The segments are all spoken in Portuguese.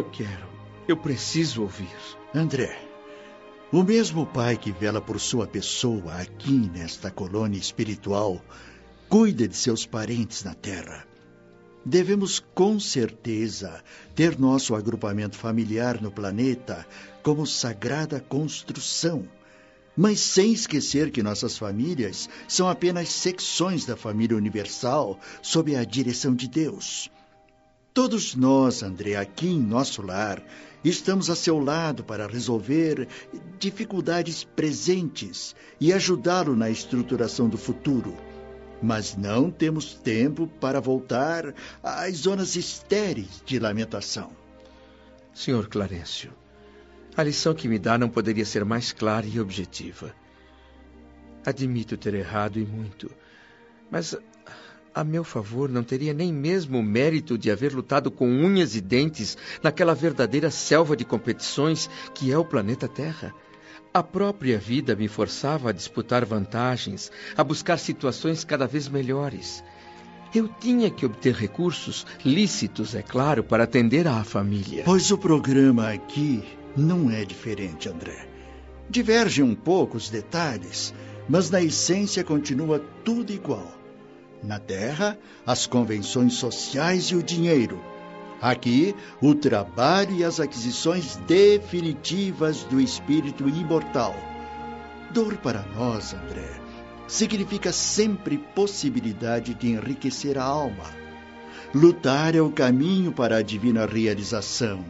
Eu quero. Eu preciso ouvir. André, o mesmo Pai que vela por sua pessoa aqui nesta colônia espiritual cuida de seus parentes na Terra. Devemos com certeza ter nosso agrupamento familiar no planeta como sagrada construção, mas sem esquecer que nossas famílias são apenas secções da família universal sob a direção de Deus. Todos nós, André, aqui em nosso lar, estamos a seu lado para resolver dificuldades presentes e ajudá-lo na estruturação do futuro mas não temos tempo para voltar às zonas estéreis de lamentação. Senhor Clarencio, a lição que me dá não poderia ser mais clara e objetiva. Admito ter errado e muito, mas a meu favor não teria nem mesmo o mérito de haver lutado com unhas e dentes naquela verdadeira selva de competições que é o planeta Terra. A própria vida me forçava a disputar vantagens, a buscar situações cada vez melhores. Eu tinha que obter recursos, lícitos, é claro, para atender à família. Pois o programa aqui não é diferente, André. Divergem um pouco os detalhes, mas na essência continua tudo igual. Na Terra, as convenções sociais e o dinheiro Aqui, o trabalho e as aquisições definitivas do espírito imortal. Dor para nós, André, significa sempre possibilidade de enriquecer a alma. Lutar é o caminho para a divina realização.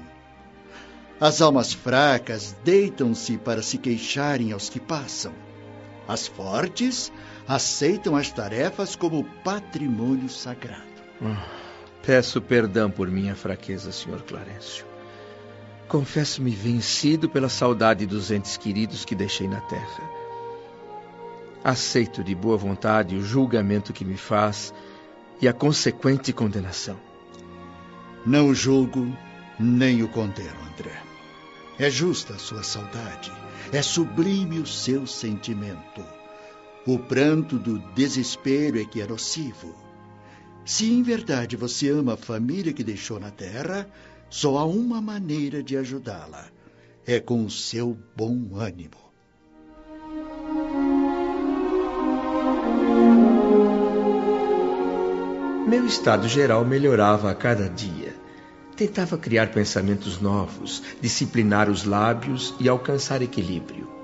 As almas fracas deitam-se para se queixarem aos que passam. As fortes aceitam as tarefas como patrimônio sagrado. Ah. Peço perdão por minha fraqueza, Sr. Clarencio. Confesso-me vencido pela saudade dos entes queridos que deixei na terra. Aceito de boa vontade o julgamento que me faz e a consequente condenação. Não o julgo nem o condeno, André. É justa a sua saudade, é sublime o seu sentimento. O pranto do desespero é que é nocivo. Se em verdade você ama a família que deixou na terra, só há uma maneira de ajudá-la: é com o seu bom ânimo. Meu estado geral melhorava a cada dia. Tentava criar pensamentos novos, disciplinar os lábios e alcançar equilíbrio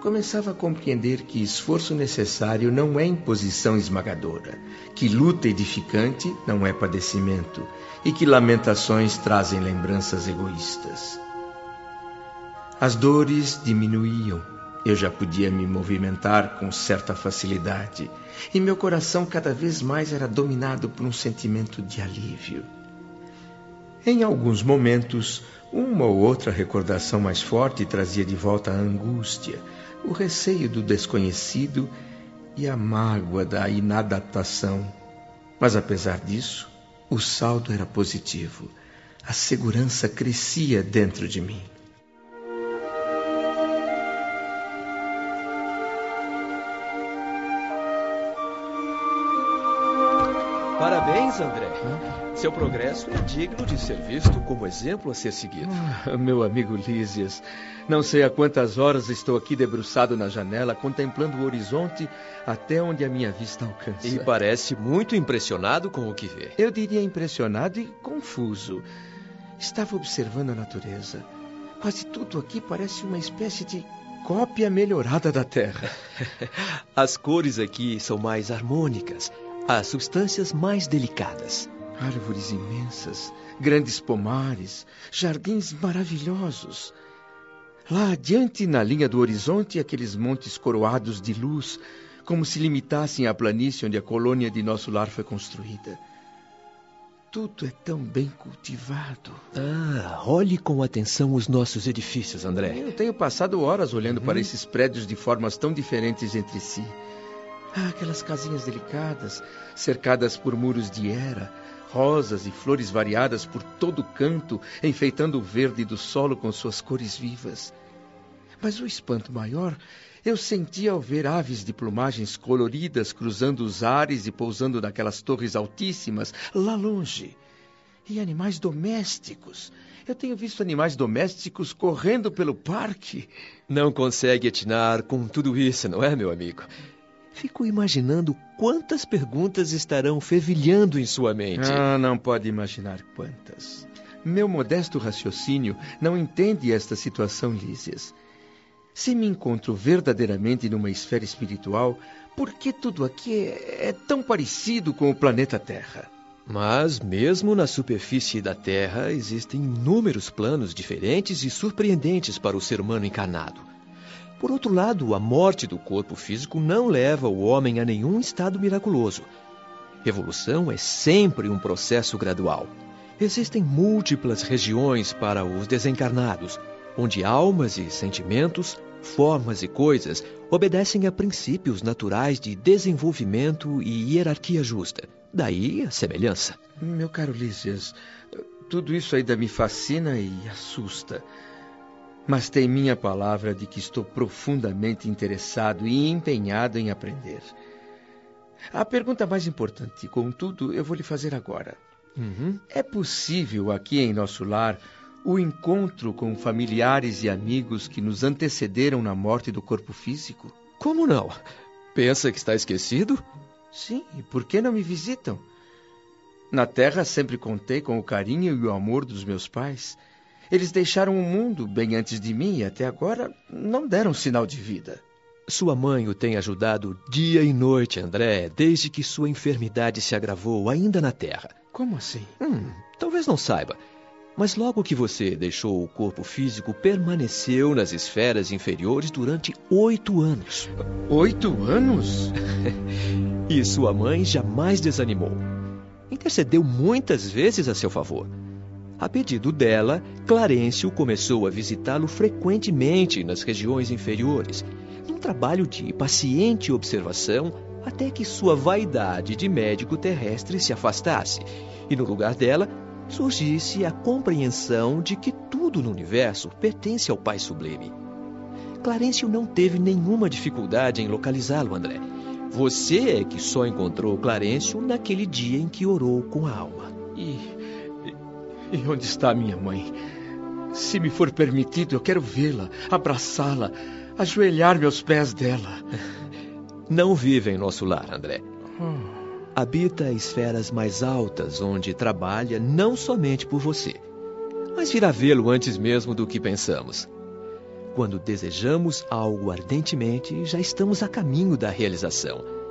começava a compreender que esforço necessário não é imposição esmagadora, que luta edificante não é padecimento e que lamentações trazem lembranças egoístas. As dores diminuíam, eu já podia me movimentar com certa facilidade e meu coração cada vez mais era dominado por um sentimento de alívio. Em alguns momentos, uma ou outra recordação mais forte trazia de volta a angústia, o receio do desconhecido e a mágoa da inadaptação. Mas apesar disso, o saldo era positivo. A segurança crescia dentro de mim. Parabéns, André. Seu progresso é digno de ser visto como exemplo a ser seguido. Ah, meu amigo Lísias, não sei há quantas horas estou aqui debruçado na janela, contemplando o horizonte até onde a minha vista alcança. E parece muito impressionado com o que vê. Eu diria impressionado e confuso. Estava observando a natureza. Quase tudo aqui parece uma espécie de cópia melhorada da Terra. As cores aqui são mais harmônicas as substâncias mais delicadas. Árvores imensas, grandes pomares, jardins maravilhosos. Lá adiante, na linha do horizonte, aqueles montes coroados de luz, como se limitassem à planície onde a colônia de nosso lar foi construída. Tudo é tão bem cultivado. Ah, olhe com atenção os nossos edifícios, André. Eu tenho passado horas olhando uhum. para esses prédios de formas tão diferentes entre si. Ah, aquelas casinhas delicadas, cercadas por muros de era, rosas e flores variadas por todo canto, enfeitando o verde do solo com suas cores vivas. Mas o espanto maior eu senti ao ver aves de plumagens coloridas cruzando os ares e pousando naquelas torres altíssimas lá longe. E animais domésticos. Eu tenho visto animais domésticos correndo pelo parque. Não consegue atinar com tudo isso, não é, meu amigo? Fico imaginando quantas perguntas estarão fervilhando em sua mente. Ah, não pode imaginar quantas. Meu modesto raciocínio não entende esta situação, Lísias. Se me encontro verdadeiramente numa esfera espiritual, por que tudo aqui é, é tão parecido com o planeta Terra? Mas, mesmo na superfície da Terra, existem inúmeros planos diferentes e surpreendentes para o ser humano encarnado. Por outro lado, a morte do corpo físico não leva o homem a nenhum estado miraculoso. Evolução é sempre um processo gradual. Existem múltiplas regiões para os desencarnados, onde almas e sentimentos, formas e coisas obedecem a princípios naturais de desenvolvimento e hierarquia justa. Daí a semelhança. Meu caro Lísias, tudo isso ainda me fascina e assusta. Mas tem minha palavra de que estou profundamente interessado e empenhado em aprender. A pergunta mais importante, contudo, eu vou lhe fazer agora. Uhum. É possível aqui em nosso lar o encontro com familiares e amigos que nos antecederam na morte do corpo físico? Como não? Pensa que está esquecido? Sim, e por que não me visitam? Na terra sempre contei com o carinho e o amor dos meus pais. Eles deixaram o mundo bem antes de mim e até agora não deram sinal de vida. Sua mãe o tem ajudado dia e noite, André, desde que sua enfermidade se agravou ainda na terra. Como assim? Hum, talvez não saiba. Mas logo que você deixou o corpo físico, permaneceu nas esferas inferiores durante oito anos. Oito anos? e sua mãe jamais desanimou. Intercedeu muitas vezes a seu favor. A pedido dela, Clarencio começou a visitá-lo frequentemente nas regiões inferiores, num trabalho de paciente observação até que sua vaidade de médico terrestre se afastasse e, no lugar dela, surgisse a compreensão de que tudo no universo pertence ao Pai Sublime. Clarencio não teve nenhuma dificuldade em localizá-lo, André. Você é que só encontrou Clarencio naquele dia em que orou com a alma. E, e onde está minha mãe? Se me for permitido, eu quero vê-la, abraçá-la, ajoelhar-me aos pés dela. Não vive em nosso lar, André. Oh. Habita esferas mais altas, onde trabalha não somente por você, mas virá vê-lo antes mesmo do que pensamos. Quando desejamos algo ardentemente, já estamos a caminho da realização.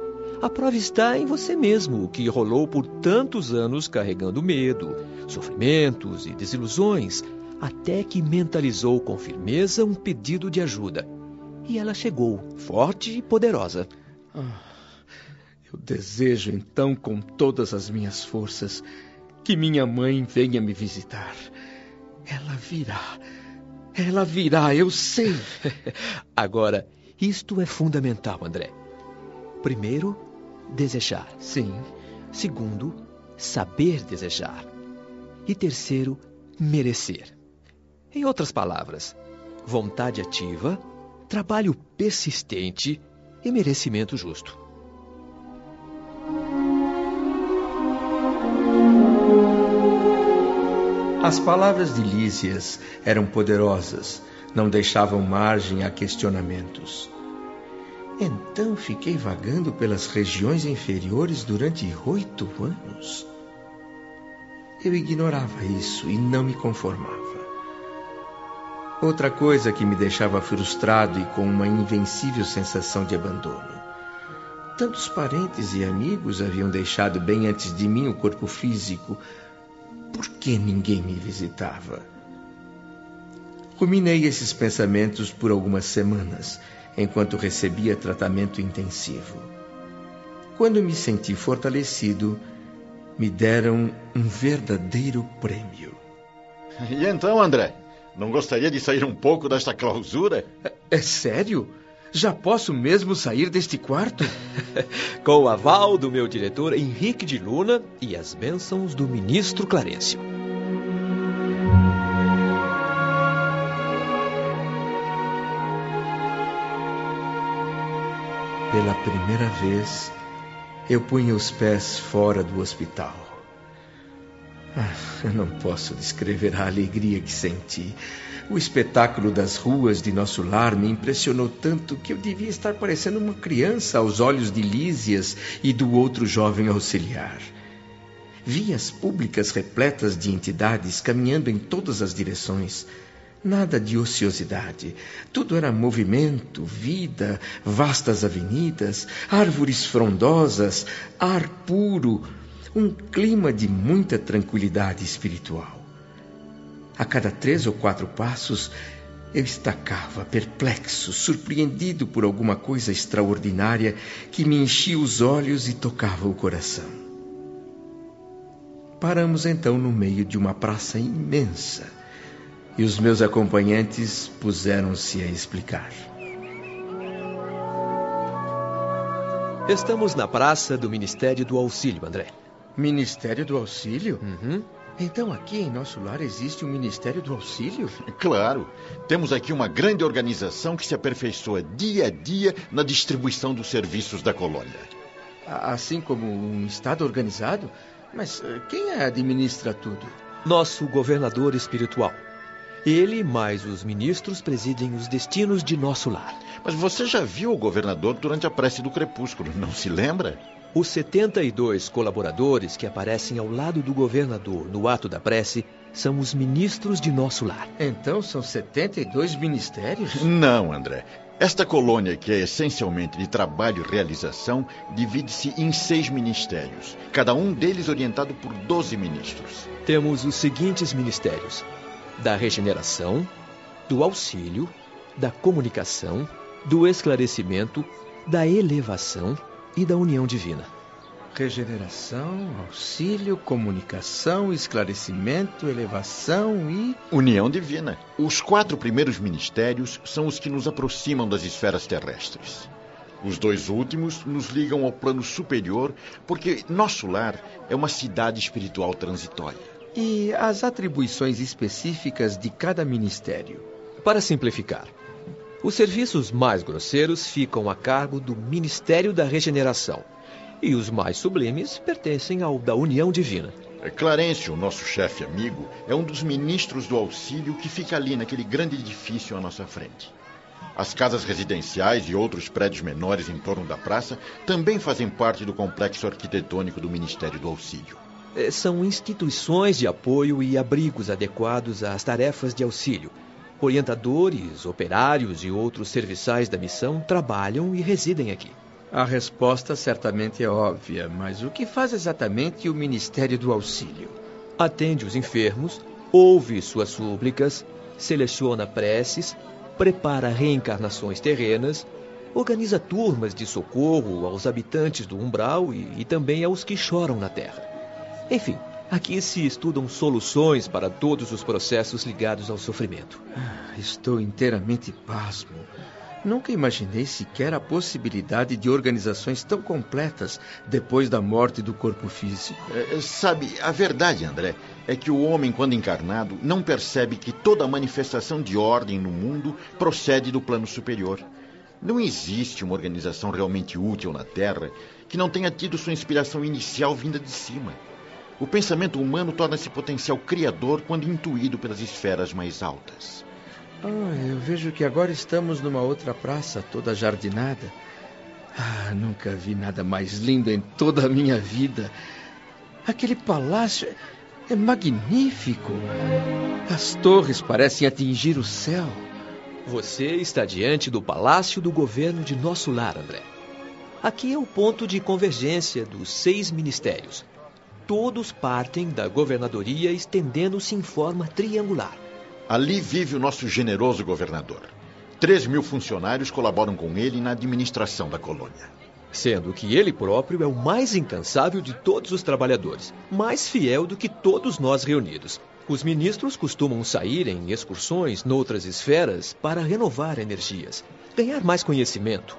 A prova está em você mesmo, que rolou por tantos anos carregando medo, sofrimentos e desilusões, até que mentalizou com firmeza um pedido de ajuda. E ela chegou, forte e poderosa. Ah, eu desejo então com todas as minhas forças que minha mãe venha me visitar. Ela virá. Ela virá, eu sei. Agora, isto é fundamental, André. Primeiro, desejar. Sim. Segundo, saber desejar. E terceiro, merecer. Em outras palavras, vontade ativa, trabalho persistente e merecimento justo. As palavras de Lísias eram poderosas, não deixavam margem a questionamentos. Então fiquei vagando pelas regiões inferiores durante oito anos. Eu ignorava isso e não me conformava. Outra coisa que me deixava frustrado e com uma invencível sensação de abandono. Tantos parentes e amigos haviam deixado bem antes de mim o corpo físico, por que ninguém me visitava? Ruminei esses pensamentos por algumas semanas, enquanto recebia tratamento intensivo. Quando me senti fortalecido, me deram um verdadeiro prêmio. E então, André? Não gostaria de sair um pouco desta clausura? É, é sério? Já posso mesmo sair deste quarto? Com o aval do meu diretor Henrique de Luna e as bênçãos do ministro Clarencio. Pela primeira vez, eu punha os pés fora do hospital. Ah. Eu não posso descrever a alegria que senti. O espetáculo das ruas de nosso lar me impressionou tanto que eu devia estar parecendo uma criança aos olhos de Lísias e do outro jovem auxiliar. Vias públicas repletas de entidades caminhando em todas as direções. Nada de ociosidade. Tudo era movimento, vida, vastas avenidas, árvores frondosas, ar puro, um clima de muita tranquilidade espiritual. A cada três ou quatro passos, eu estacava, perplexo, surpreendido por alguma coisa extraordinária que me enchia os olhos e tocava o coração. Paramos então no meio de uma praça imensa e os meus acompanhantes puseram-se a explicar. Estamos na praça do Ministério do Auxílio, André. Ministério do Auxílio? Uhum. Então aqui em nosso lar existe um Ministério do Auxílio? Claro. Temos aqui uma grande organização que se aperfeiçoa dia a dia na distribuição dos serviços da colônia. Assim como um Estado organizado? Mas eh, quem administra tudo? Nosso governador espiritual. Ele mais os ministros presidem os destinos de nosso lar. Mas você já viu o governador durante a prece do crepúsculo, não se lembra? Os 72 colaboradores que aparecem ao lado do governador no ato da prece são os ministros de nosso lar. Então são 72 ministérios? Não, André. Esta colônia, que é essencialmente de trabalho e realização, divide-se em seis ministérios, cada um deles orientado por 12 ministros. Temos os seguintes ministérios: da regeneração, do auxílio, da comunicação, do esclarecimento, da elevação e da união divina. Regeneração, auxílio, comunicação, esclarecimento, elevação e. União divina. Os quatro primeiros ministérios são os que nos aproximam das esferas terrestres. Os dois últimos nos ligam ao plano superior, porque nosso lar é uma cidade espiritual transitória. E as atribuições específicas de cada ministério? Para simplificar, os serviços mais grosseiros ficam a cargo do Ministério da Regeneração e os mais sublimes pertencem ao da União Divina. É, Clarencio, nosso chefe amigo, é um dos ministros do auxílio que fica ali naquele grande edifício à nossa frente. As casas residenciais e outros prédios menores em torno da praça também fazem parte do complexo arquitetônico do Ministério do Auxílio. Eh, São instituições de apoio e abrigos adequados às tarefas de auxílio. Orientadores, operários e outros serviçais da missão trabalham e residem aqui. A resposta certamente é óbvia, mas o que faz exatamente o Ministério do Auxílio? Atende os enfermos, ouve suas súplicas, seleciona preces, prepara reencarnações terrenas, organiza turmas de socorro aos habitantes do umbral e, e também aos que choram na terra. Enfim, aqui se estudam soluções para todos os processos ligados ao sofrimento. Ah, Estou inteiramente pasmo. Nunca imaginei sequer a possibilidade de organizações tão completas depois da morte do corpo físico. É, sabe, a verdade, André, é que o homem, quando encarnado, não percebe que toda manifestação de ordem no mundo procede do plano superior. Não existe uma organização realmente útil na Terra que não tenha tido sua inspiração inicial vinda de cima. O pensamento humano torna-se potencial criador quando intuído pelas esferas mais altas. Ah, eu vejo que agora estamos numa outra praça, toda jardinada. Ah, nunca vi nada mais lindo em toda a minha vida. Aquele palácio é magnífico. As torres parecem atingir o céu. Você está diante do palácio do governo de nosso lar, André. Aqui é o ponto de convergência dos seis ministérios. Todos partem da governadoria estendendo-se em forma triangular. Ali vive o nosso generoso governador. Três mil funcionários colaboram com ele na administração da colônia. Sendo que ele próprio é o mais incansável de todos os trabalhadores, mais fiel do que todos nós reunidos. Os ministros costumam sair em excursões noutras esferas para renovar energias, ganhar mais conhecimento.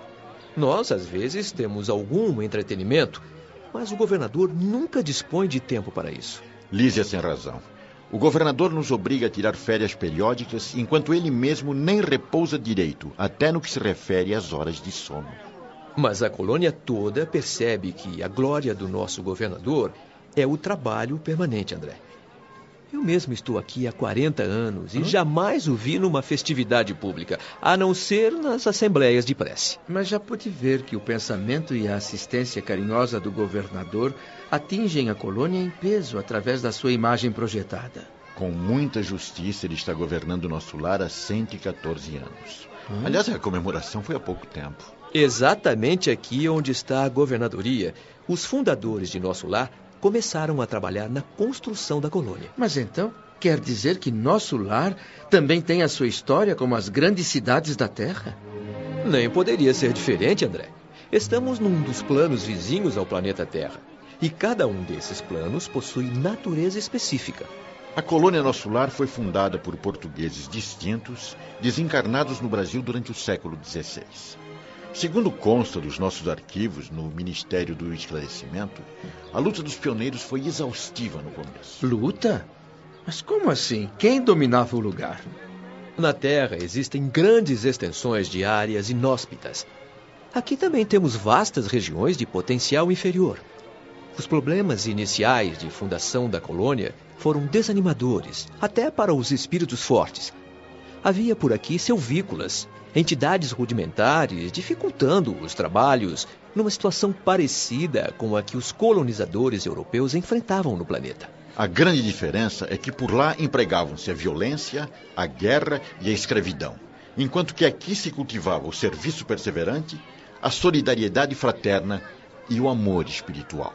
Nós, às vezes, temos algum entretenimento, mas o governador nunca dispõe de tempo para isso. Lísia tem razão. O governador nos obriga a tirar férias periódicas, enquanto ele mesmo nem repousa direito, até no que se refere às horas de sono. Mas a colônia toda percebe que a glória do nosso governador é o trabalho permanente, André. Eu mesmo estou aqui há 40 anos e hum? jamais o vi numa festividade pública, a não ser nas assembleias de prece. Mas já pude ver que o pensamento e a assistência carinhosa do governador atingem a colônia em peso através da sua imagem projetada. Com muita justiça, ele está governando nosso lar há 114 anos. Hum? Aliás, a comemoração foi há pouco tempo. Exatamente aqui onde está a governadoria, os fundadores de nosso lar começaram a trabalhar na construção da colônia. Mas então, quer dizer que nosso lar também tem a sua história como as grandes cidades da Terra? Nem poderia ser diferente, André. Estamos num dos planos vizinhos ao planeta Terra. E cada um desses planos possui natureza específica. A colônia Nosso Lar foi fundada por portugueses distintos, desencarnados no Brasil durante o século XVI. Segundo consta dos nossos arquivos no Ministério do Esclarecimento, a luta dos pioneiros foi exaustiva no começo. Luta? Mas como assim? Quem dominava o lugar? Na Terra existem grandes extensões de áreas inóspitas. Aqui também temos vastas regiões de potencial inferior. Os problemas iniciais de fundação da colônia foram desanimadores, até para os espíritos fortes. Havia por aqui selvícolas, entidades rudimentares dificultando os trabalhos numa situação parecida com a que os colonizadores europeus enfrentavam no planeta. A grande diferença é que por lá empregavam-se a violência, a guerra e a escravidão, enquanto que aqui se cultivava o serviço perseverante, a solidariedade fraterna e o amor espiritual.